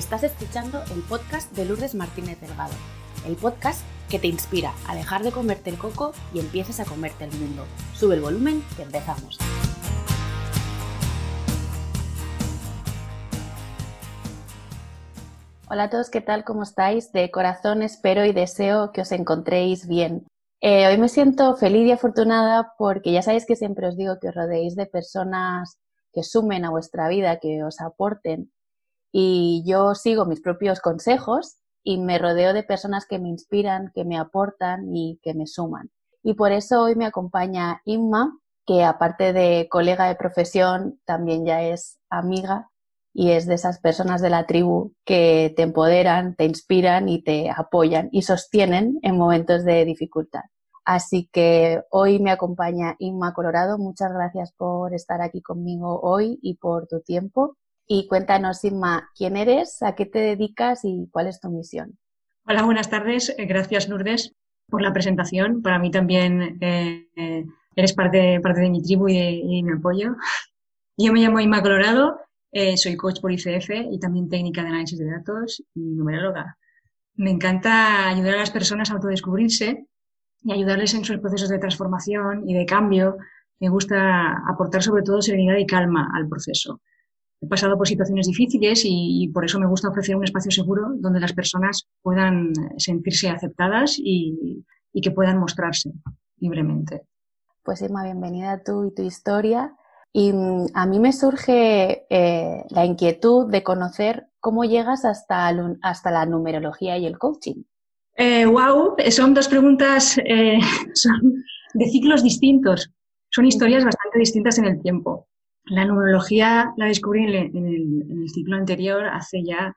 Estás escuchando el podcast de Lourdes Martínez Delgado, el podcast que te inspira a dejar de comerte el coco y empieces a comerte el mundo. Sube el volumen que empezamos. Hola a todos, ¿qué tal? ¿Cómo estáis? De corazón espero y deseo que os encontréis bien. Eh, hoy me siento feliz y afortunada porque ya sabéis que siempre os digo que os rodeéis de personas que sumen a vuestra vida, que os aporten. Y yo sigo mis propios consejos y me rodeo de personas que me inspiran, que me aportan y que me suman. Y por eso hoy me acompaña Inma, que aparte de colega de profesión, también ya es amiga y es de esas personas de la tribu que te empoderan, te inspiran y te apoyan y sostienen en momentos de dificultad. Así que hoy me acompaña Inma Colorado. Muchas gracias por estar aquí conmigo hoy y por tu tiempo. Y cuéntanos, Inma, quién eres, a qué te dedicas y cuál es tu misión. Hola, buenas tardes. Eh, gracias, Lourdes, por la presentación. Para mí también eh, eh, eres parte, parte de mi tribu y de, mi apoyo. Yo me llamo Inma Colorado, soy coach por ICF y también técnica de análisis de datos y numeróloga. Me encanta ayudar a las personas a autodescubrirse y ayudarles en sus procesos de transformación y de cambio. Me gusta aportar sobre todo serenidad y calma al proceso. He pasado por situaciones difíciles y, por eso me gusta ofrecer un espacio seguro donde las personas puedan sentirse aceptadas y, que puedan mostrarse libremente. Pues Irma, bienvenida tú y tu historia. Y mm, a mí me surge eh, la inquietud de conocer cómo llegas hasta, hasta la numerología y el coaching wow, eh, son dos preguntas eh, de ciclos distintos. Son historias bastante distintas en el tiempo. La numerología la descubrí en el, ciclo anterior hace ya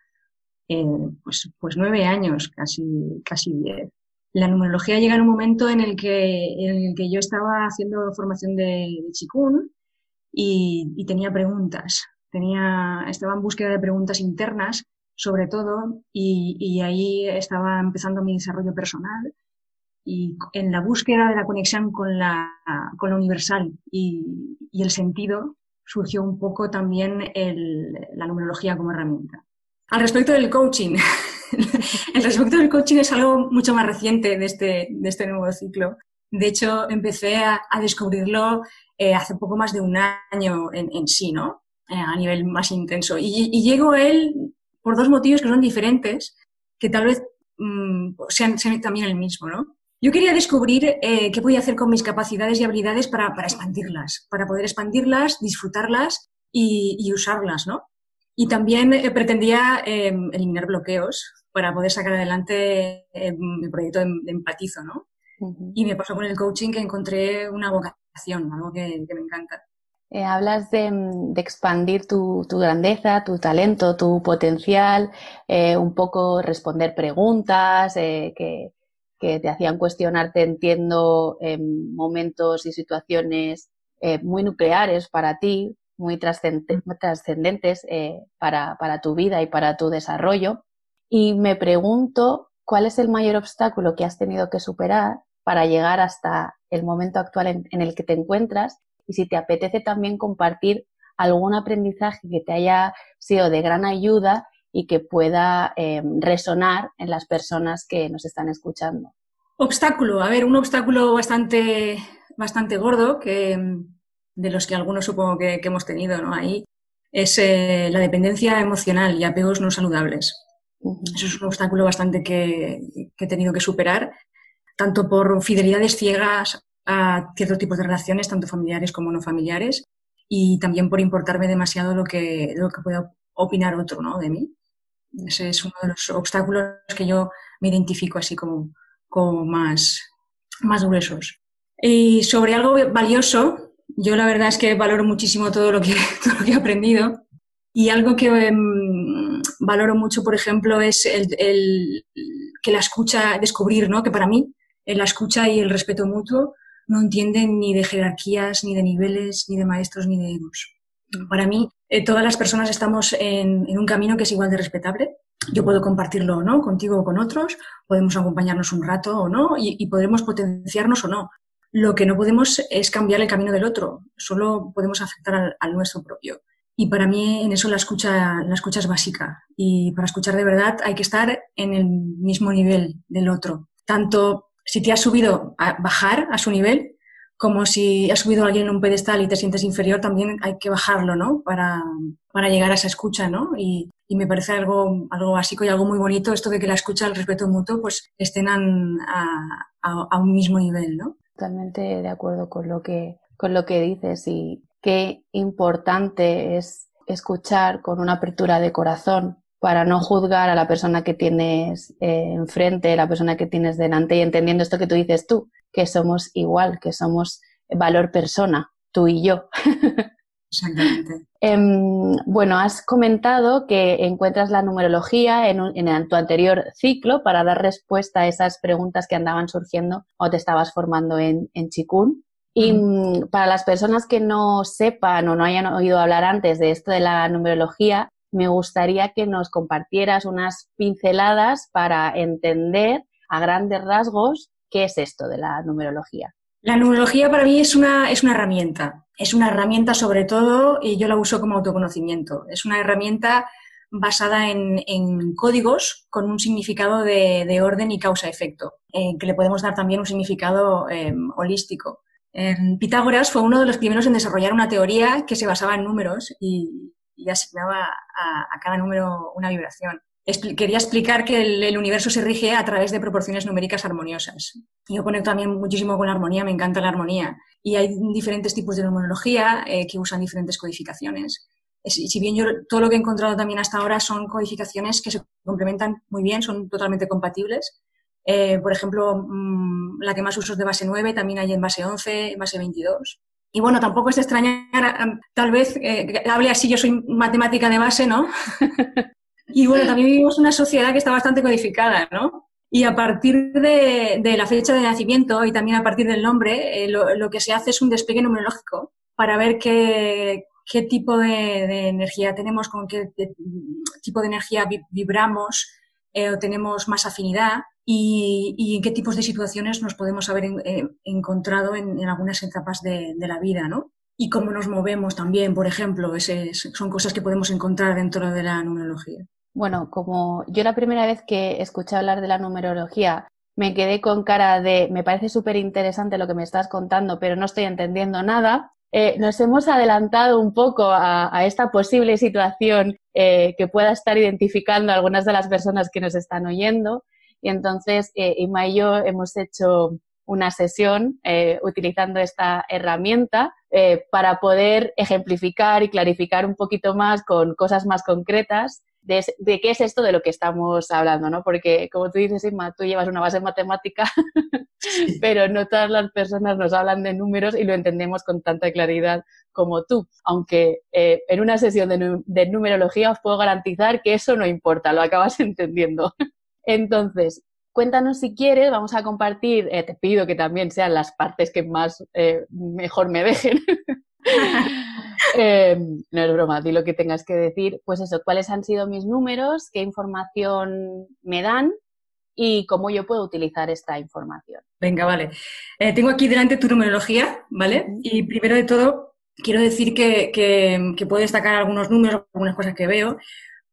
eh, pues, pues, nueve años, casi, casi diez. La numerología llega en un momento en el que, en el que yo estaba haciendo formación de, de chikun y, y, tenía preguntas. Tenía, estaba en búsqueda de preguntas internas sobre todo, y, ahí estaba empezando mi desarrollo personal y en la búsqueda de la conexión con la, con lo universal y, el sentido surgió un poco también la numerología como herramienta. Al respecto del coaching, el respecto del coaching es algo mucho más reciente de este, de este nuevo ciclo. De hecho, empecé a, descubrirlo eh, hace poco más de un año en, sí, ¿no? Eh, a nivel más intenso. Y, y llego a él por dos motivos que son diferentes, que tal vez mm, sean, también el mismo, ¿no? Yo quería descubrir eh, qué podía hacer con mis capacidades y habilidades para, expandirlas, para poder expandirlas, disfrutarlas y, usarlas, ¿no? Y también eh, pretendía em, eliminar bloqueos para poder sacar adelante em, mi proyecto de, empatizo, ¿no? Y me pasó con el coaching que encontré una vocación, algo que me encanta. Eh, hablas de, expandir tu, grandeza, tu talento, tu potencial, eh, un poco responder preguntas eh, que, te hacían cuestionarte, entiendo, en momentos y situaciones muy nucleares para ti, muy trascendentes para, para tu vida y para tu desarrollo. Y me pregunto cuál es el mayor obstáculo que has tenido que superar para llegar hasta el momento actual en el que te encuentras y si te apetece también compartir algún aprendizaje que te haya sido de gran ayuda y que pueda em, resonar en las personas que nos están escuchando. Obstáculo, a ver, un obstáculo bastante, bastante gordo, que, de los que algunos supongo que, hemos tenido ¿no? ahí, es eh, la dependencia emocional y apegos no saludables. Eso es un obstáculo bastante que, que, he tenido que superar, tanto por fidelidades ciegas a ciertos tipos de relaciones, tanto familiares como no familiares, y también por importarme demasiado lo que, lo que pueda opinar otro ¿no? de mí. Ese es uno de los obstáculos que yo me identifico así como, como más, más gruesos. Y sobre algo valioso, yo la verdad es que valoro muchísimo todo lo que, todo lo que he aprendido. Y algo que em, valoro mucho, por ejemplo, es el, el, que la escucha, descubrir, ¿no? Que para mí, la escucha y el respeto mutuo no entienden ni de jerarquías, ni de niveles, ni de maestros, ni de egos. Para mí, eh, todas las personas estamos en, un camino que es igual de respetable. Yo puedo compartirlo o no, contigo o con otros, podemos acompañarnos un rato o no, y, podemos potenciarnos o no. Lo que no podemos es cambiar el camino del otro, solo podemos afectar al, nuestro propio. Y para mí en eso la escucha, la escucha es básica. Y para escuchar de verdad hay que estar en el mismo nivel del otro. Tanto si te has subido a bajar a su nivel, como si has subido a alguien en un pedestal y te sientes inferior, también hay que bajarlo, ¿no? Para, para llegar a esa escucha, ¿no? Y, y, me parece algo, algo básico y algo muy bonito esto de que la escucha, el respeto mutuo, pues estén a, a, a un mismo nivel, ¿no? Totalmente de acuerdo con lo que, con lo que dices y qué importante es escuchar con una apertura de corazón para no juzgar a la persona que tienes eh, enfrente, la persona que tienes delante y entendiendo esto que tú dices tú, que somos igual, que somos valor persona, tú y yo. Exactamente. Em, bueno, has comentado que encuentras la numerología en, en, tu anterior ciclo para dar respuesta a esas preguntas que andaban surgiendo o te estabas formando en, en Chikun. Y mm, para las personas que no sepan o no hayan oído hablar antes de esto de la numerología, me gustaría que nos compartieras unas pinceladas para entender a grandes rasgos qué es esto de la numerología. La numerología para mí es una, es una herramienta. Es una herramienta sobre todo, y yo la uso como autoconocimiento. Es una herramienta basada en, códigos con un significado de, orden y causa-efecto, eh, que le podemos dar también un significado eh, holístico. Pitágoras fue uno de los primeros en desarrollar una teoría que se basaba en números y, asignaba a, cada número una vibración. quería explicar que el, universo se rige a través de proporciones numéricas armoniosas. Yo conecto también muchísimo con la armonía, me encanta la armonía. Y hay diferentes tipos de numerología eh, que usan diferentes codificaciones. si bien yo todo lo que he encontrado también hasta ahora son codificaciones que se complementan muy bien, son totalmente compatibles, eh, por ejemplo, mm, la que más uso es de base 9, también hay en base 11, en base 22. Y bueno, tampoco es extrañar, tal vez eh, hable así, yo soy matemática de base, ¿no? y bueno, también vivimos una sociedad que está bastante codificada, ¿no? Y a partir de, la fecha de nacimiento y también a partir del nombre, eh, lo, que se hace es un despliegue numerológico para ver qué, qué tipo de, energía tenemos, con qué tipo de energía vibramos o tenemos más afinidad y, en qué tipos de situaciones nos podemos haber eh, encontrado en, algunas etapas de, la vida, ¿no? Y cómo nos movemos también, por ejemplo, ese, son cosas que podemos encontrar dentro de la numerología. Bueno, como yo la primera vez que escuché hablar de la numerología me quedé con cara de me parece súper interesante lo que me estás contando, pero no estoy entendiendo nada. Eh, nos hemos adelantado un poco a, esta posible situación eh, que pueda estar identificando algunas de las personas que nos están oyendo. Y entonces eh, Ima y yo hemos hecho una sesión eh, utilizando esta herramienta eh, para poder ejemplificar y clarificar un poquito más con cosas más concretas de, qué es esto de lo que estamos hablando, ¿no? Porque, como tú dices, Inma, tú llevas una base matemática, pero no todas las personas nos hablan de números y lo entendemos con tanta claridad como tú. Aunque en una sesión de, de numerología os puedo garantizar que eso no importa, lo acabas entendiendo. Entonces, cuéntanos si quieres, vamos a compartir, eh, te pido que también sean las partes que más eh, mejor me dejen. Em, no es broma, di lo que tengas que decir. Pues eso, cuáles han sido mis números, qué información me dan y cómo yo puedo utilizar esta información. Venga, vale. Eh, tengo aquí delante tu numerología, ¿vale? Y primero de todo, quiero decir que, que, puedo destacar algunos números, algunas cosas que veo,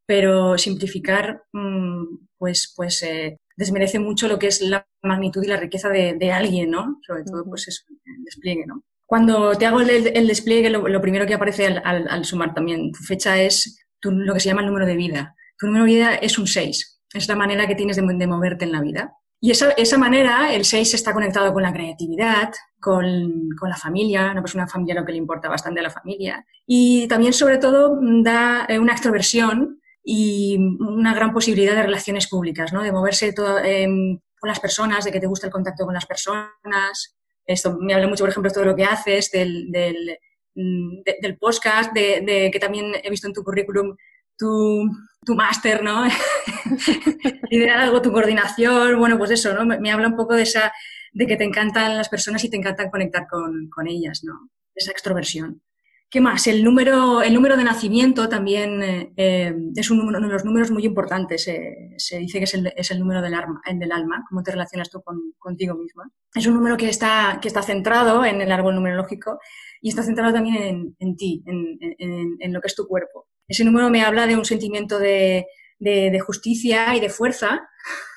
pero simplificar, mm, pues, pues eh, desmerece mucho lo que es la magnitud y la riqueza de, alguien, ¿no? Sobre todo, pues eso, el despliegue, ¿no? Cuando te hago el, despliegue, lo, primero que aparece al, sumar también tu fecha es lo que se llama el número de vida. Tu número de vida es un 6. Es la manera que tienes de, moverte en la vida. Y esa, esa, manera, el 6 está conectado con la creatividad, con, con, la familia, una persona familiar lo que le importa bastante a la familia. Y también, sobre todo, da eh, una extroversión y una gran posibilidad de relaciones públicas, ¿no? De moverse em, con las personas, de que te gusta el contacto con las personas. Esto me habla mucho, por ejemplo, todo lo que haces, del, del, mm, podcast, de, que también he visto en tu currículum tu, tu máster, ¿no? Liderar algo, tu coordinación, bueno, pues eso, ¿no? Me, habla un poco de esa, de que te encantan las personas y te encantan conectar con, con ellas, ¿no? Esa extroversión. ¿Qué más? El número, el número de nacimiento también eh, eh, es un uno de los números muy importantes. se dice que es el, es el número del, alma, del alma, cómo te relacionas tú con, contigo misma. Es un número que está, que está centrado en el árbol numerológico y está centrado también en, en ti, en, en, en, lo que es tu cuerpo. Ese número me habla de un sentimiento de, de, de justicia y de fuerza,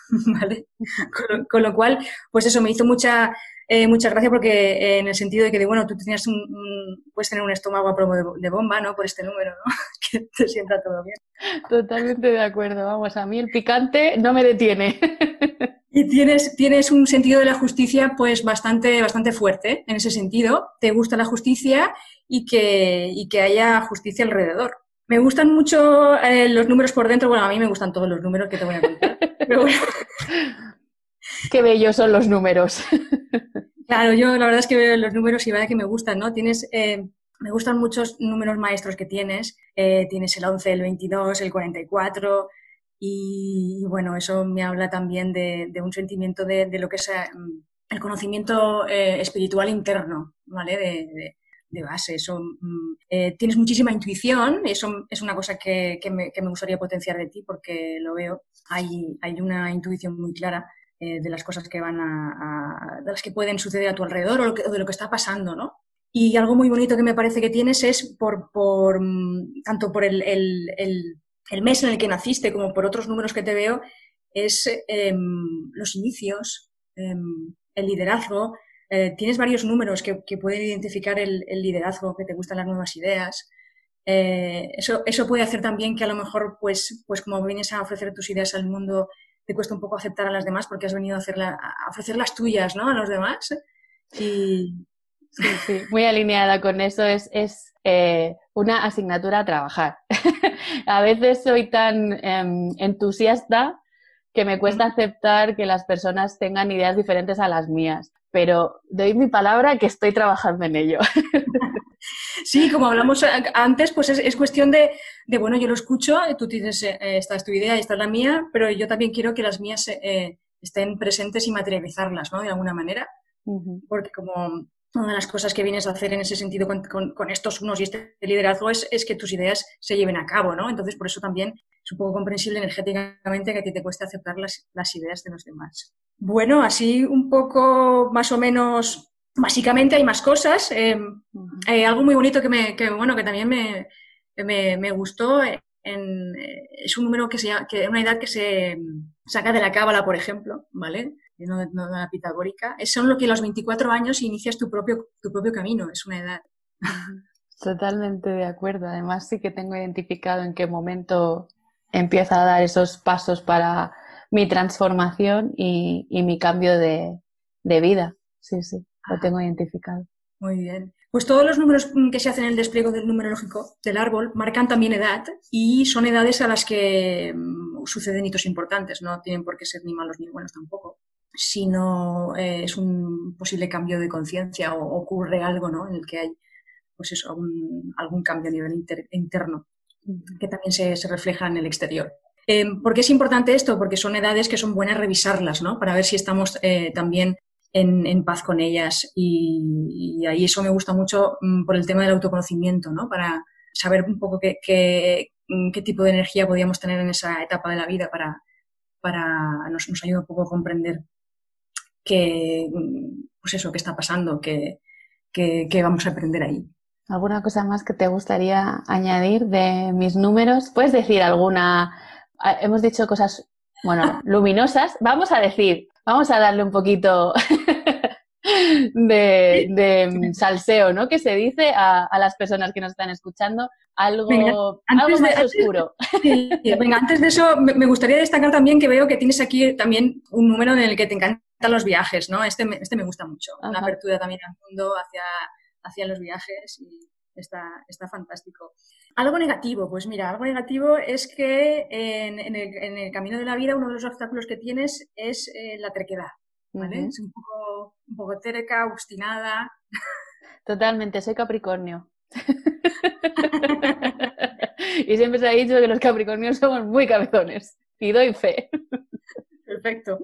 ¿vale? Con con lo, cual, pues eso me hizo mucha, eh, muchas gracias porque eh, en el sentido de que, bueno, tú tenías un, puedes tener un estómago a prueba de, bomba, ¿no? Por este número, ¿no? que te sienta todo bien. Totalmente de acuerdo, vamos, a mí el picante no me detiene. Y tienes, tienes un sentido de la justicia pues bastante, bastante fuerte en ese sentido. Te gusta la justicia y que, y que haya justicia alrededor. Me gustan mucho eh, los números por dentro. Bueno, a mí me gustan todos los números que te voy a contar. Pero bueno. Qué bellos son los números. Claro, yo la verdad es que veo los números y vaya que me gustan, ¿no? Tienes, eh, me gustan muchos números maestros que tienes. Eh, tienes el 11, el 22, el 44 y, y bueno, eso me habla también de, un sentimiento de, lo que es eh, el conocimiento eh, espiritual interno, ¿vale? De, base. Eso, mm, eh, tienes muchísima intuición, eso es una cosa que, que, me, que, me, gustaría potenciar de ti porque lo veo. Hay, hay una intuición muy clara eh, de las cosas que van a, de las que pueden suceder a tu alrededor o, de lo que está pasando, ¿no? Y algo muy bonito que me parece que tienes es por, por mm, tanto por el, el, el, mes en el que naciste como por otros números que te veo, es eh, los inicios, eh, el liderazgo. Eh, tienes varios números que, que pueden identificar el, el, liderazgo, que te gustan las nuevas ideas. Eh, eso, eso puede hacer también que a lo mejor, pues, pues como vienes a ofrecer tus ideas al mundo, te cuesta un poco aceptar a las demás porque has venido a, hacerla, a ofrecer las tuyas, ¿no? A los demás. Y... Sí, sí, muy alineada con eso. Es, es eh, una asignatura a trabajar. a veces soy tan eh, entusiasta que me cuesta aceptar que las personas tengan ideas diferentes a las mías, pero doy mi palabra que estoy trabajando en ello. Sí, como hablamos antes, pues es, es cuestión de, de, bueno, yo lo escucho, tú dices, eh, esta es tu idea y esta es la mía, pero yo también quiero que las mías eh, estén presentes y materializarlas, ¿no? De alguna manera. Uh -huh. Porque como una de las cosas que vienes a hacer en ese sentido con, con, con estos unos y este liderazgo es, es, que tus ideas se lleven a cabo, ¿no? Entonces, por eso también es un poco comprensible energéticamente que a ti te cueste aceptar las, las ideas de los demás. Bueno, así un poco más o menos Básicamente hay más cosas. Eh, eh, algo muy bonito que, me, que, bueno, que también me, me, me gustó en, es un número que se que una edad que se saca de la cábala, por ejemplo, ¿vale? No de, no de la pitagórica. Es son lo que a los 24 años inicias tu propio, tu propio camino, es una edad. Totalmente de acuerdo. Además, sí que tengo identificado en qué momento empieza a dar esos pasos para mi transformación y, y mi cambio de, de vida. Sí, sí lo tengo identificado. Muy bien. Pues todos los números que se hacen en el despliegue del numerológico del árbol marcan también edad y son edades a las que um, suceden hitos importantes. No tienen por qué ser ni malos ni buenos tampoco, sino eh, es un posible cambio de conciencia o ocurre algo ¿no? en el que hay pues eso, algún, algún cambio a nivel inter, interno que también se, se, refleja en el exterior. Eh, ¿Por qué es importante esto? Porque son edades que son buenas revisarlas, ¿no? Para ver si estamos eh, también en, en, paz con ellas. Y, y, ahí eso me gusta mucho um, por el tema del autoconocimiento, ¿no? Para saber un poco qué, qué, mm, qué, tipo de energía podíamos tener en esa etapa de la vida para, para nos, nos ayuda un poco a comprender qué, mm, pues eso, qué está pasando, qué, qué, qué vamos a aprender ahí. ¿Alguna cosa más que te gustaría añadir de mis números? ¿Puedes decir alguna? Ah, hemos dicho cosas, bueno, luminosas. Vamos a decir vamos a darle un poquito de, de, salseo, ¿no? Que se dice a, a, las personas que nos están escuchando, algo, venga, algo más de, oscuro. Sí, venga, antes de eso, me gustaría destacar también que veo que tienes aquí también un número en el que te encantan los viajes, ¿no? Este, este me gusta mucho, Ajá. una apertura también al mundo hacia, hacia los viajes y está, está fantástico. Algo negativo, pues mira, algo negativo es que en, en, el, en, el, camino de la vida uno de los obstáculos que tienes es eh, la terquedad, ¿vale? Uh -huh. Es un poco, un poco terca, obstinada. Totalmente, soy Capricornio. y siempre se ha dicho que los Capricornios somos muy cabezones. Y doy fe. Perfecto.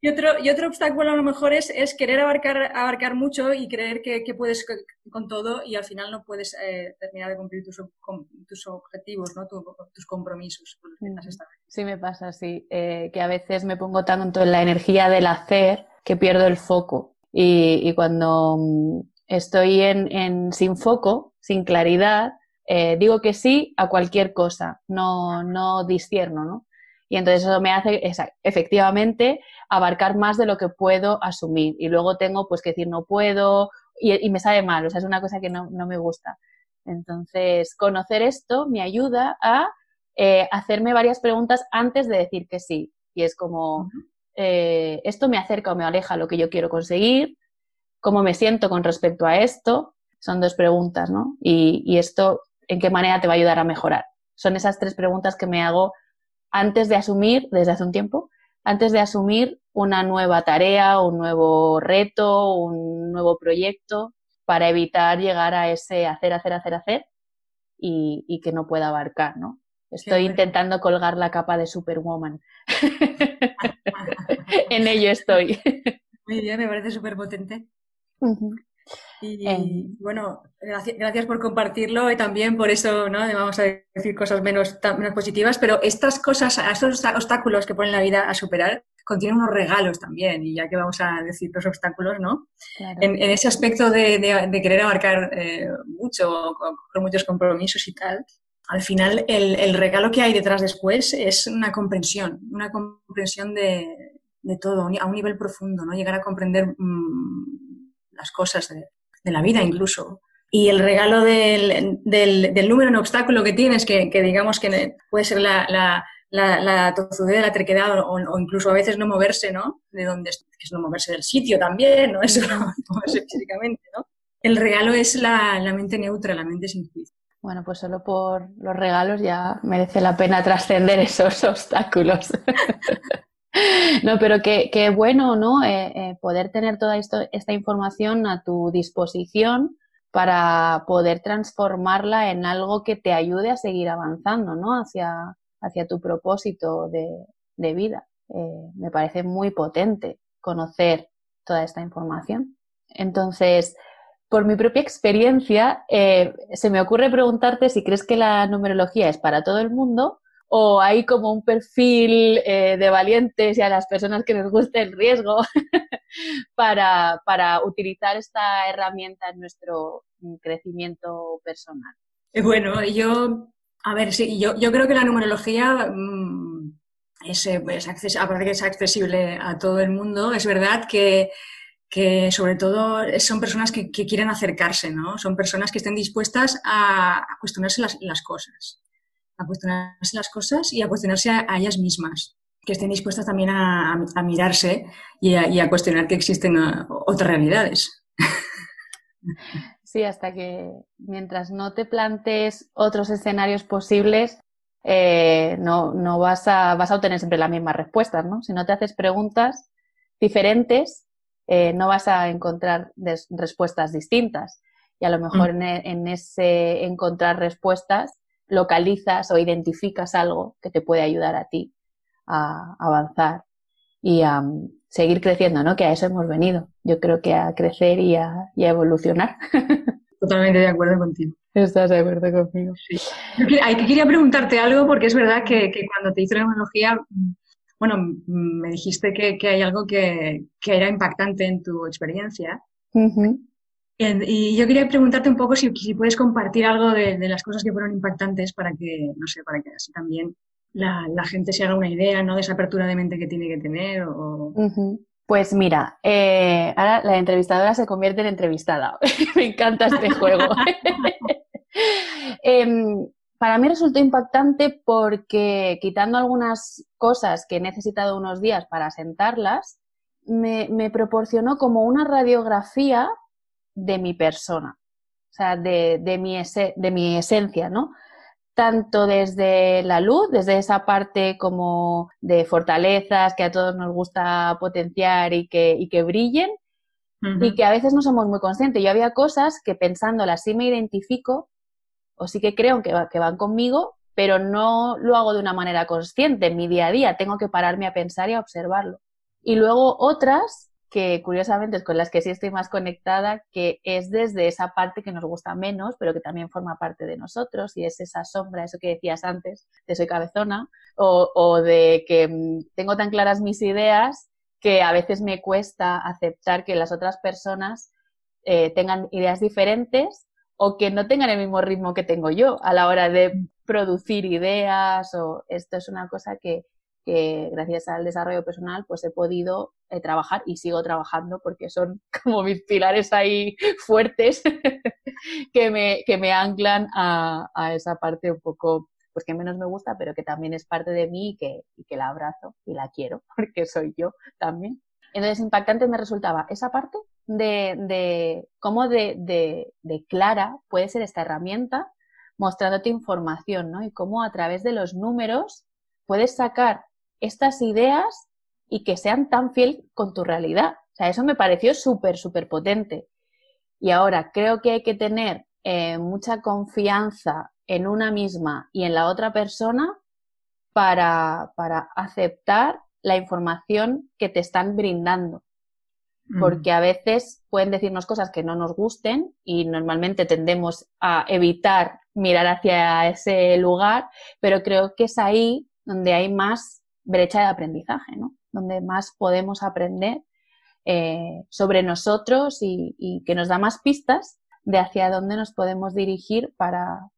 Y otro, y otro obstáculo a lo mejor es, es querer abarcar, abarcar mucho y creer que, puedes con todo y al final no puedes eh, terminar de cumplir tus, tus objetivos, ¿no? tus compromisos. Sí, me pasa así, eh, que a veces me pongo tanto en la energía del hacer que pierdo el foco. Y, cuando mm, estoy en, sin foco, sin claridad, eh, digo que sí a cualquier cosa, no, no discierno, ¿no? Y entonces eso me hace efectivamente abarcar más de lo que puedo asumir. Y luego tengo pues que decir no puedo y, me sabe mal, o sea, es una cosa que no, me gusta. Entonces, conocer esto me ayuda a eh, hacerme varias preguntas antes de decir que sí. Y es como, eh, ¿esto me acerca o me aleja a lo que yo quiero conseguir? ¿Cómo me siento con respecto a esto? Son dos preguntas, ¿no? Y, y esto, ¿en qué manera te va a ayudar a mejorar? Son esas tres preguntas que me hago antes de asumir, desde hace un tiempo, antes de asumir una nueva tarea, un nuevo reto, un nuevo proyecto, para evitar llegar a ese hacer, hacer, hacer, hacer y, que no pueda abarcar, ¿no? Estoy intentando colgar la capa de Superwoman. en ello estoy. Muy bien, me parece súper potente. Y, bueno, gracias, por compartirlo y también por eso, ¿no? Vamos a decir cosas menos, menos positivas, pero estas cosas, estos obstáculos que ponen la vida a superar, contienen unos regalos también, y ya que vamos a decir los obstáculos, ¿no? En, ese aspecto de, querer abarcar eh, mucho, con, muchos compromisos y tal, al final el, regalo que hay detrás después es una comprensión, una comprensión de, todo, a un nivel profundo, ¿no? Llegar a comprender mm, las cosas de, la vida incluso. Y el regalo del, del, número en obstáculo que tienes, que, digamos que puede ser la, la, la, la tozudez, la trequedad o, incluso a veces no moverse, ¿no? De donde es no moverse del sitio también, ¿no? Eso no moverse físicamente, ¿no? El regalo es la, la mente neutra, la mente sin juicio. Bueno, pues solo por los regalos ya merece la pena trascender esos obstáculos. No, pero qué, bueno, ¿no? Eh, eh, poder tener toda esto, esta información a tu disposición para poder transformarla en algo que te ayude a seguir avanzando, ¿no? Hacia, hacia tu propósito de, vida. Eh, me parece muy potente conocer toda esta información. Entonces, por mi propia experiencia, se me ocurre preguntarte si crees que la numerología es para todo el mundo o hay como un perfil eh, de valientes y a las personas que les guste el riesgo para, para, utilizar esta herramienta en nuestro crecimiento personal. Eh, bueno, yo, a ver, sí, yo, yo creo que la numerología mm, es, eh, es aparte que es accesible a todo el mundo, es verdad que que sobre todo son personas que, quieren acercarse, ¿no? Son personas que estén dispuestas a, cuestionarse las cosas a cuestionarse las cosas y a cuestionarse a, ellas mismas, que estén dispuestas también a, mirarse y a, cuestionar que existen uh, otras realidades. Sí, hasta que mientras no te plantes otros escenarios posibles, eh, no, no vas, a, vas a obtener siempre las mismas respuestas, ¿no? Si no te haces preguntas diferentes, eh, no vas a encontrar respuestas distintas. Y a lo mejor mm. en, ese encontrar respuestas localizas o identificas algo que te puede ayudar a ti a avanzar y a mm, seguir creciendo, ¿no? Que a eso hemos venido. Yo creo que a crecer y a, evolucionar. Totalmente de acuerdo contigo. ¿Estás de acuerdo conmigo? Sí. Yo quería preguntarte algo porque es verdad que, cuando te hice la tecnología, mm, bueno, mm, me dijiste que, hay algo que, era impactante en tu experiencia. Y yo quería preguntarte un poco si, puedes compartir algo de, las cosas que fueron impactantes para que, no sé, para que así también la, gente se haga una idea, ¿no? De esa apertura de mente que tiene que tener. O... Pues mira, eh, ahora la entrevistadora se convierte en entrevistada. Me encanta este juego. Em, para mí resultó impactante porque quitando algunas cosas que he necesitado unos días para sentarlas, me, me proporcionó como una radiografía de mi persona, o sea, de, de, mi, de mi esencia, ¿no? Tanto desde la luz, desde esa parte como de fortalezas que a todos nos gusta potenciar y que, y que brillen, y que a veces no somos muy conscientes. Yo había cosas que pensándolas sí me identifico, o sí que creo que, que van conmigo, pero no lo hago de una manera consciente en mi día a día, tengo que pararme a pensar y a observarlo. Y luego otras que curiosamente es con las que sí estoy más conectada, que es desde esa parte que nos gusta menos, pero que también forma parte de nosotros, y es esa sombra, eso que decías antes, de soy cabezona, o, de que mm, tengo tan claras mis ideas que a veces me cuesta aceptar que las otras personas eh, tengan ideas diferentes o que no tengan el mismo ritmo que tengo yo a la hora de producir ideas o esto es una cosa que, que gracias al desarrollo personal pues he podido eh, trabajar y sigo trabajando porque son como mis pilares ahí fuertes que, me, que me anclan a, a, esa parte un poco pues que menos me gusta pero que también es parte de mí y que, que la abrazo y la quiero porque soy yo también. Entonces impactante me resultaba esa parte de, de cómo de, de, de clara puede ser esta herramienta mostrándote información, ¿no? Y cómo a través de los números puedes sacar estas ideas y que sean tan fiel con tu realidad. O sea, eso me pareció súper, súper potente. Y ahora creo que hay que tener eh, mucha confianza en una misma y en la otra persona para, para aceptar la información que te están brindando. Porque a veces pueden decirnos cosas que no nos gusten y normalmente tendemos a evitar mirar hacia ese lugar, pero creo que es ahí donde hay más brecha de aprendizaje, ¿no? Donde más podemos aprender eh, sobre nosotros y, que nos da más pistas de hacia dónde nos podemos dirigir para,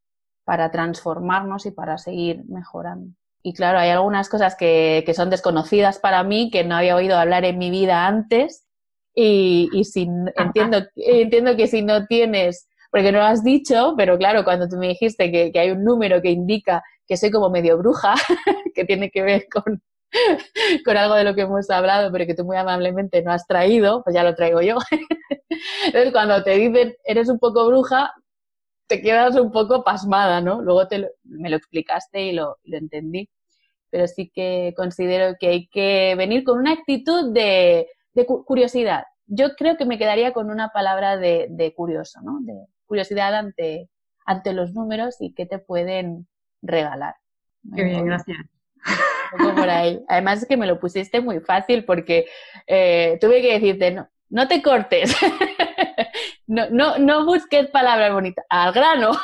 para transformarnos y para seguir mejorando. Y claro, hay algunas cosas que, que, son desconocidas para mí, que no había oído hablar en mi vida antes. Y, y si, entiendo, entiendo que si no tienes, porque no lo has dicho, pero claro, cuando tú me dijiste que, que hay un número que indica que soy como medio bruja, que tiene que ver con, con algo de lo que hemos hablado, pero que tú muy amablemente no has traído, pues ya lo traigo yo. Entonces, cuando te dicen eres un poco bruja, te quedas un poco pasmada, ¿no? Luego te me lo explicaste y lo, lo, entendí. Pero sí que considero que hay que venir con una actitud de, de curiosidad. Yo creo que me quedaría con una palabra de, de curioso, ¿no? Curiosidad ante, ante los números y qué te pueden regalar. Qué bien, gracias. por ahí. Además es que me lo pusiste muy fácil porque eh, tuve que decirte, no, no te cortes, no, no, no busques palabras bonitas, al grano.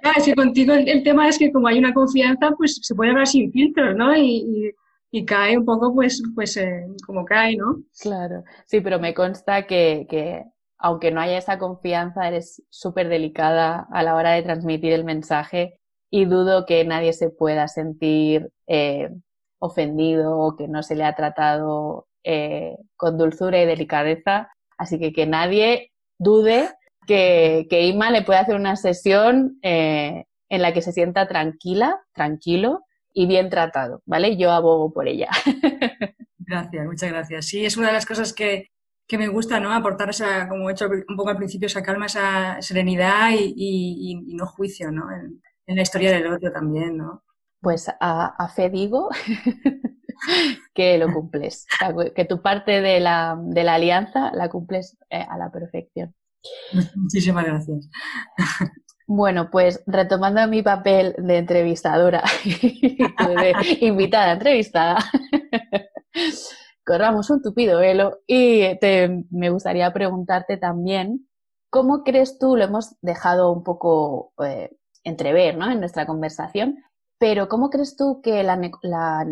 Claro, es que contigo el, tema es que como hay una confianza, pues se puede hablar sin filtros, ¿no? Y, y, cae un poco, pues, pues eh, como cae, ¿no? Claro, sí, pero me consta que, que aunque no haya esa confianza, eres súper delicada a la hora de transmitir el mensaje y dudo que nadie se pueda sentir eh, ofendido o que no se le ha tratado eh, con dulzura y delicadeza. Así que que nadie dude que, que Ima le puede hacer una sesión eh, en la que se sienta tranquila, tranquilo y bien tratado, ¿vale? Yo abogo por ella. Gracias, muchas gracias. Sí, es una de las cosas que, que me gusta, ¿no? Aportar esa, como he hecho un poco al principio, esa calma, esa serenidad y, y, y no juicio, ¿no? en la historia del otro también, ¿no? Pues a, fe digo que lo cumples, que tu parte de la, de la alianza la cumples eh, a la perfección. Muchísimas gracias. Bueno, pues retomando mi papel de entrevistadora y de invitada entrevistada, corramos un tupido velo y te, me gustaría preguntarte también, ¿cómo crees tú, lo hemos dejado un poco eh, entrever ¿no? en nuestra conversación. Pero ¿cómo crees tú que la, la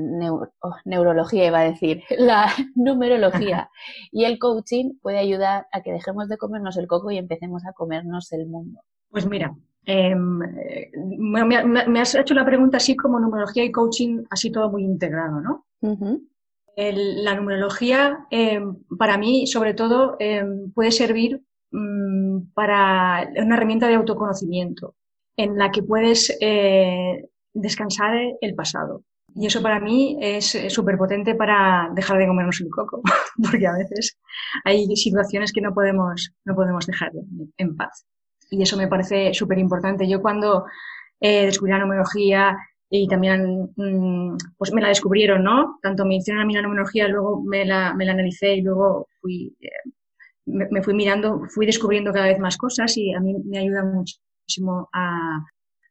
oh, neurología, iba a decir, la numerología y el coaching puede ayudar a que dejemos de comernos el coco y empecemos a comernos el mundo? Pues mira, em, me, has hecho la pregunta así como numerología y coaching, así todo muy integrado, ¿no? La numerología, em, para mí, sobre todo, em, puede servir mm, para una herramienta de autoconocimiento en la que puedes eh, descansar el pasado. Y eso para mí es súper potente para dejar de comernos el coco, porque a veces hay situaciones que no podemos, no podemos dejar en paz. Y eso me parece súper importante. Yo cuando eh, descubrí la numerología y también mm, pues me la descubrieron, ¿no? Tanto me hicieron a mí la numerología, luego me la, me la analicé y luego fui, eh, me, me, fui mirando, fui descubriendo cada vez más cosas y a mí me ayuda mucho a,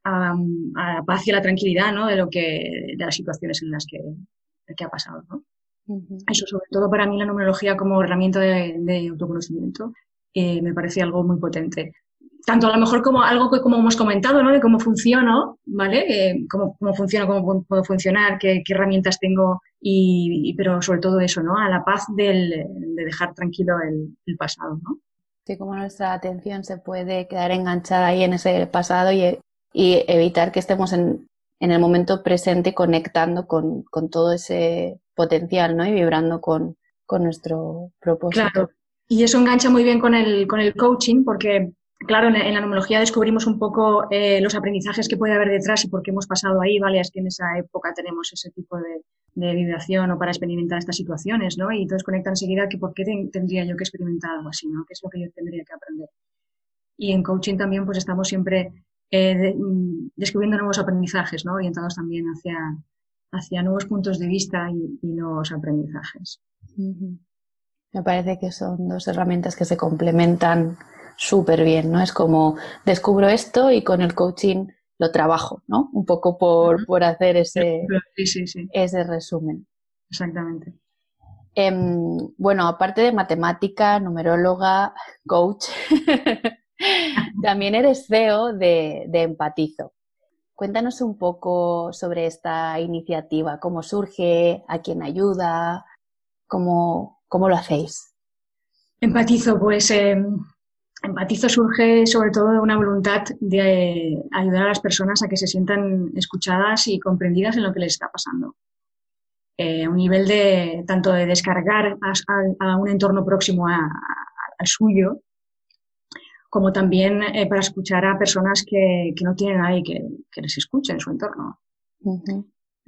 la paz y a la tranquilidad, ¿no? De lo que, de las situaciones en las que, que ha pasado, ¿no? Eso, sobre todo para mí, la numerología como herramienta de, autoconocimiento, eh, me parece algo muy potente. Tanto a lo mejor como algo que, como hemos comentado, ¿no? De cómo funciona, ¿vale? Eh, cómo, cómo, funciona, cómo puedo funcionar, qué, qué herramientas tengo, y, pero sobre todo eso, ¿no? A la paz del, de dejar tranquilo el, el pasado, ¿no? Sí, como nuestra atención se puede quedar enganchada ahí en ese pasado y, y evitar que estemos en, en, el momento presente conectando con, con, todo ese potencial, ¿no? Y vibrando con, con nuestro propósito. Claro. Y eso engancha muy bien con el, con el coaching porque claro, en, la numerología descubrimos un poco eh, los aprendizajes que puede haber detrás y por qué hemos pasado ahí, ¿vale? Es que en esa época tenemos ese tipo de, vibración o para experimentar estas situaciones, ¿no? Y entonces conecta enseguida que por qué tendría yo que experimentar algo así, ¿no? ¿Qué es lo que yo tendría que aprender? Y en coaching también pues estamos siempre eh, mm, descubriendo nuevos aprendizajes, ¿no? Orientados también hacia, hacia nuevos puntos de vista y, nuevos aprendizajes. Me parece que son dos herramientas que se complementan súper bien, ¿no? Es como descubro esto y con el coaching lo trabajo, ¿no? Un poco por, por hacer ese, ese resumen. Exactamente. Em, bueno, aparte de matemática, numeróloga, coach, también eres CEO de, de, Empatizo. Cuéntanos un poco sobre esta iniciativa, cómo surge, a quién ayuda, cómo, cómo lo hacéis. Empatizo, pues em, Empatizo surge sobre todo de una voluntad de ayudar a las personas a que se sientan escuchadas y comprendidas en lo que les está pasando. Eh, un nivel de tanto de descargar a, un entorno próximo al suyo, como también eh, para escuchar a personas que, no tienen nadie que, les escuche en su entorno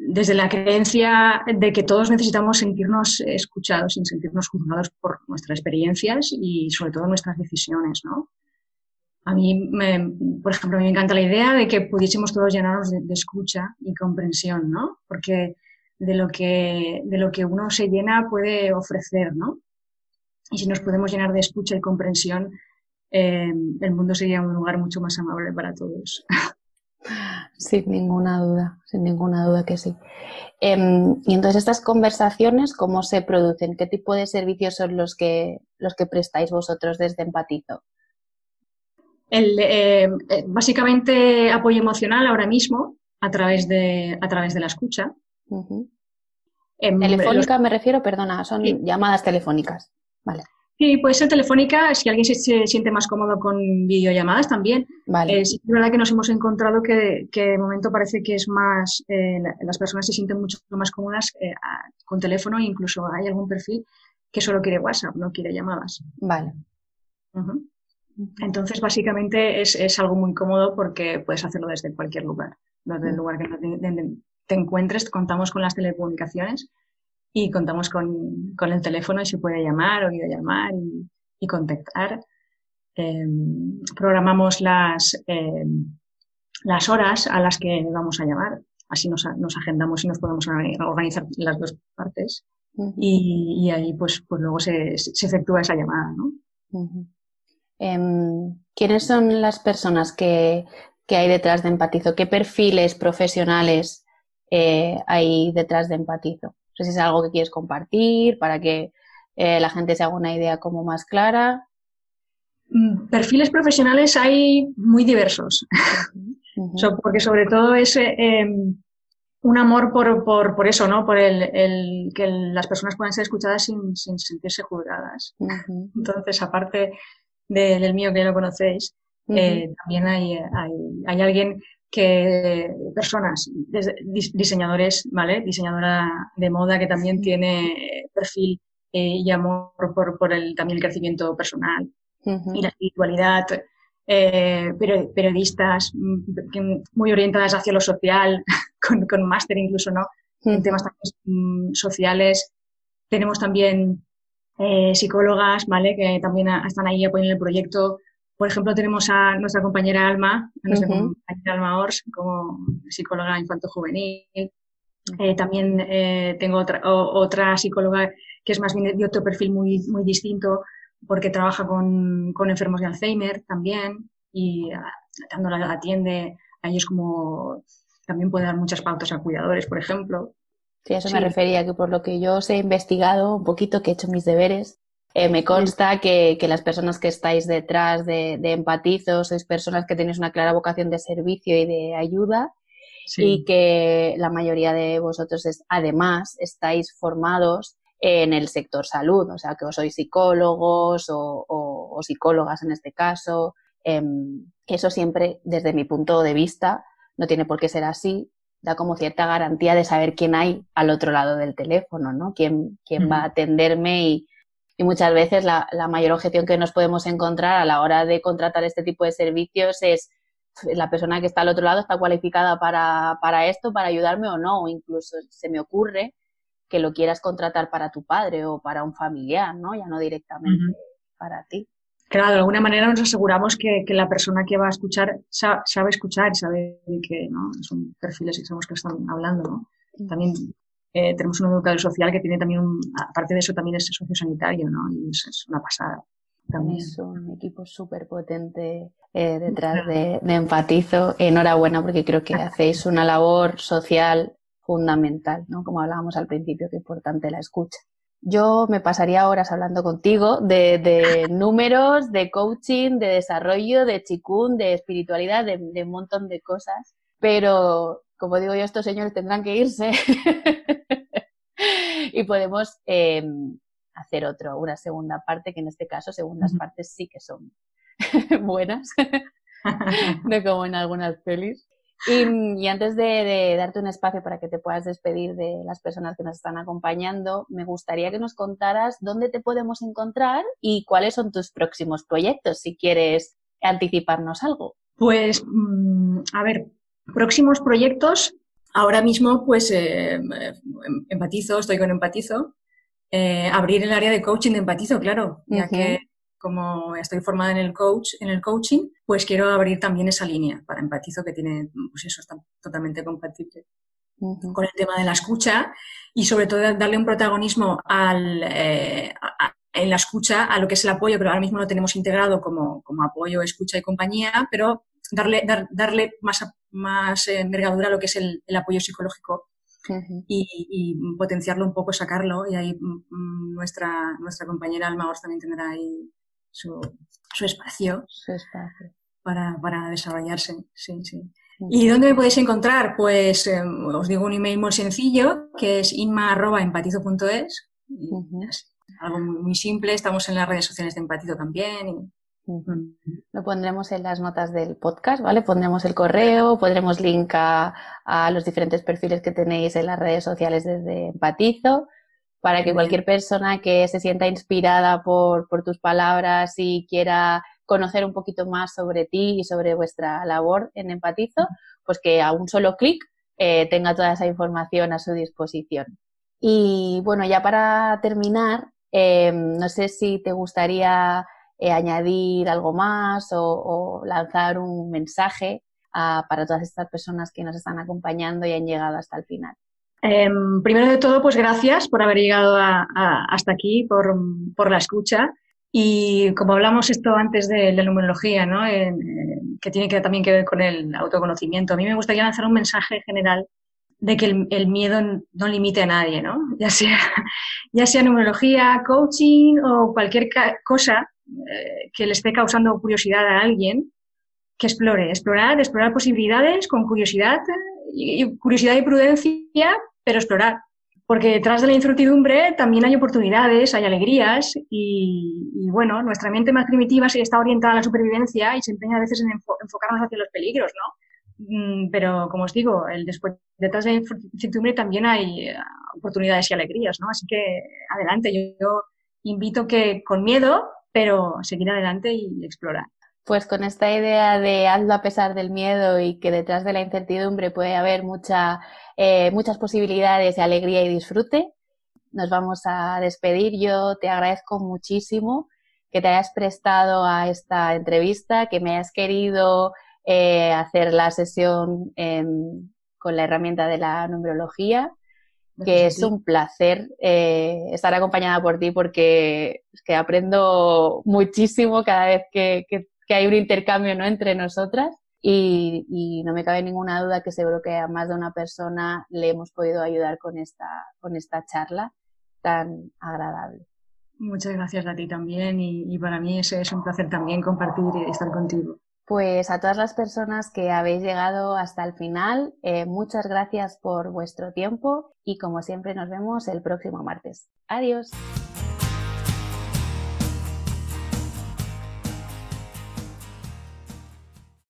desde la creencia de que todos necesitamos sentirnos escuchados sin sentirnos juzgados por nuestras experiencias y sobre todo nuestras decisiones, ¿no? A mí, me, por ejemplo, me encanta la idea de que pudiésemos todos llenarnos de, escucha y comprensión, ¿no? Porque de lo, que, de lo que uno se llena puede ofrecer, ¿no? Y si nos podemos llenar de escucha y comprensión, eh, el mundo sería un lugar mucho más amable para todos. Sin ninguna duda, sin ninguna duda que sí. Em, y entonces estas conversaciones, ¿cómo se producen? ¿Qué tipo de servicios son los que, los que prestáis vosotros desde Empatizo? El, eh, eh, básicamente apoyo emocional ahora mismo a través de, a través de la escucha. Em, Telefónica me refiero, perdona, son llamadas telefónicas. Vale. Sí, puede ser telefónica, si alguien se, siente más cómodo con videollamadas también. Vale. Eh, es verdad que nos hemos encontrado que, de momento parece que es más, eh, las personas se sienten mucho más cómodas eh, con teléfono e incluso hay algún perfil que solo quiere WhatsApp, no quiere llamadas. Vale. Entonces, básicamente es, algo muy cómodo porque puedes hacerlo desde cualquier lugar. Desde el lugar que te encuentres, contamos con las telecomunicaciones y contamos con, con, el teléfono y se puede llamar o videollamar y, y contactar. Em, programamos las, em, las horas a las que vamos a llamar. Así nos, nos agendamos y nos podemos organizar las dos partes. y, y, ahí pues, pues luego se, se efectúa esa llamada, ¿no? Em, ¿Quiénes son las personas que, que, hay detrás de Empatizo? ¿Qué perfiles profesionales eh, hay detrás de Empatizo? No sé si es algo que quieres compartir para que eh, la gente se haga una idea como más clara. Mm, perfiles profesionales hay muy diversos, porque sobre todo es em, un amor por, por, eso, ¿no? Por el, que las personas puedan ser escuchadas sin, sentirse juzgadas. Entonces, aparte del mío que lo conocéis, eh, también hay, hay, hay, alguien que personas, diseñadores, ¿vale? Diseñadora de moda que también tiene perfil eh, y amor por, por el, también el crecimiento personal y la espiritualidad, eh, periodistas mm, muy orientadas hacia lo social, con, con máster incluso, ¿no? En temas también mm, sociales. Tenemos también eh, psicólogas, ¿vale? Que también están ahí apoyando el proyecto por ejemplo, tenemos a nuestra compañera Alma, a nuestra compañera Alma Ors, como psicóloga infanto-juvenil. Eh, también eh, tengo otra, otra psicóloga que es más bien de otro perfil muy, muy distinto, porque trabaja con, con enfermos de Alzheimer también y ah, atiende ahí es como también puede dar muchas pautas a cuidadores, por ejemplo. Sí, a eso me refería, que por lo que yo os he investigado un poquito, que he hecho mis deberes, eh, me consta que, que, las personas que estáis detrás de, de, Empatizo sois personas que tenéis una clara vocación de servicio y de ayuda y que la mayoría de vosotros es, además estáis formados en el sector salud, o sea, que os sois psicólogos o, o, o psicólogas en este caso. Eh, eso siempre, desde mi punto de vista, no tiene por qué ser así, da como cierta garantía de saber quién hay al otro lado del teléfono, ¿no? Quién, quién va a atenderme y, y muchas veces la, la, mayor objeción que nos podemos encontrar a la hora de contratar este tipo de servicios es la persona que está al otro lado está cualificada para, para esto, para ayudarme o no, o incluso se me ocurre que lo quieras contratar para tu padre o para un familiar, ¿no? Ya no directamente uh -huh. para ti. Claro, de alguna manera nos aseguramos que, que la persona que va a escuchar sabe, sabe escuchar y sabe que ¿no? son perfiles que sabemos que están hablando, ¿no? También eh, tenemos un educador social que tiene también, un, aparte de eso, también es sociosanitario, ¿no? Y es, es una pasada. También. Es un equipo súper potente eh, detrás de, de, Empatizo. Enhorabuena porque creo que hacéis una labor social fundamental, ¿no? Como hablábamos al principio, que importante la escucha. Yo me pasaría horas hablando contigo de, de números, de coaching, de desarrollo, de chikun, de espiritualidad, de, de un montón de cosas, pero como digo yo, estos señores tendrán que irse y podemos eh, hacer otro, una segunda parte, que en este caso segundas partes sí que son buenas, no como en algunas pelis. Y, y antes de, de, darte un espacio para que te puedas despedir de las personas que nos están acompañando, me gustaría que nos contaras dónde te podemos encontrar y cuáles son tus próximos proyectos, si quieres anticiparnos algo. Pues, mmm, a ver, próximos proyectos. Ahora mismo, pues, eh, empatizo, estoy con empatizo. Eh, abrir el área de coaching de empatizo, claro, ya uh -huh. que como estoy formada en el coach, en el coaching, pues quiero abrir también esa línea para empatizo que tiene, pues eso está totalmente compatible uh -huh. con el tema de la escucha y sobre todo darle un protagonismo al, eh, a, en la escucha a lo que es el apoyo, pero ahora mismo lo tenemos integrado como, como apoyo, escucha y compañía, pero darle, dar, darle más, más envergadura a lo que es el, el apoyo psicológico Uh -huh. y, y, potenciarlo un poco, sacarlo, y ahí nuestra, nuestra compañera Alma Ors también tendrá ahí su, su espacio, su espacio. Para, para desarrollarse. Sí, sí. Uh -huh. ¿Y dónde me podéis encontrar? Pues eh, os digo un email muy sencillo, que es inma.empatizo.es. Uh -huh. Algo muy, muy, simple, estamos en las redes sociales de Empatizo también. Y, Uh -huh. Lo pondremos en las notas del podcast, ¿vale? Pondremos el correo, pondremos link a, a, los diferentes perfiles que tenéis en las redes sociales desde Empatizo, para que cualquier persona que se sienta inspirada por, por tus palabras y quiera conocer un poquito más sobre ti y sobre vuestra labor en Empatizo, pues que a un solo clic eh, tenga toda esa información a su disposición. Y bueno, ya para terminar, eh, no sé si te gustaría eh, añadir algo más o, lanzar un mensaje para todas estas personas que nos están acompañando y han llegado hasta el final. Eh, primero de todo, pues gracias por haber llegado hasta aquí, por, por, la escucha. Y como hablamos esto antes de la numerología, que tiene que, también que ver con el autoconocimiento, a mí me gustaría lanzar un mensaje general de que el, el, miedo no limite a nadie, ¿no? Ya sea, ya sea numerología, coaching o cualquier cosa eh, que le esté causando curiosidad a alguien, que explore, explorar, explorar posibilidades con curiosidad y, curiosidad y prudencia, pero explorar. Porque detrás de la incertidumbre también hay oportunidades, hay alegrías y, bueno, nuestra mente más primitiva está orientada a la supervivencia y se empeña a veces en enfo enfocarnos hacia los peligros, ¿no? Mm, pero como os digo, después, detrás de la incertidumbre también hay eh, oportunidades y alegrías, ¿no? Así que adelante, yo invito que con miedo pero seguir adelante y explorar. Pues con esta idea de hazlo a pesar del miedo y que detrás de la incertidumbre puede haber mucha, eh, muchas posibilidades de alegría y disfrute, nos vamos a despedir. Yo te agradezco muchísimo que te hayas prestado a esta entrevista, que me hayas querido eh, hacer la sesión eh, con la herramienta de la numerología que es un placer eh, estar acompañada por ti porque es que aprendo muchísimo cada vez que, que, que, hay un intercambio ¿no? entre nosotras y, no me cabe ninguna duda que seguro que a más de una persona le hemos podido ayudar con esta, con esta charla tan agradable. Muchas gracias a ti también y, para mí es, es un placer también compartir y estar contigo. Pues a todas las personas que habéis llegado hasta el final, eh, muchas gracias por vuestro tiempo y como siempre nos vemos el próximo martes. Adiós.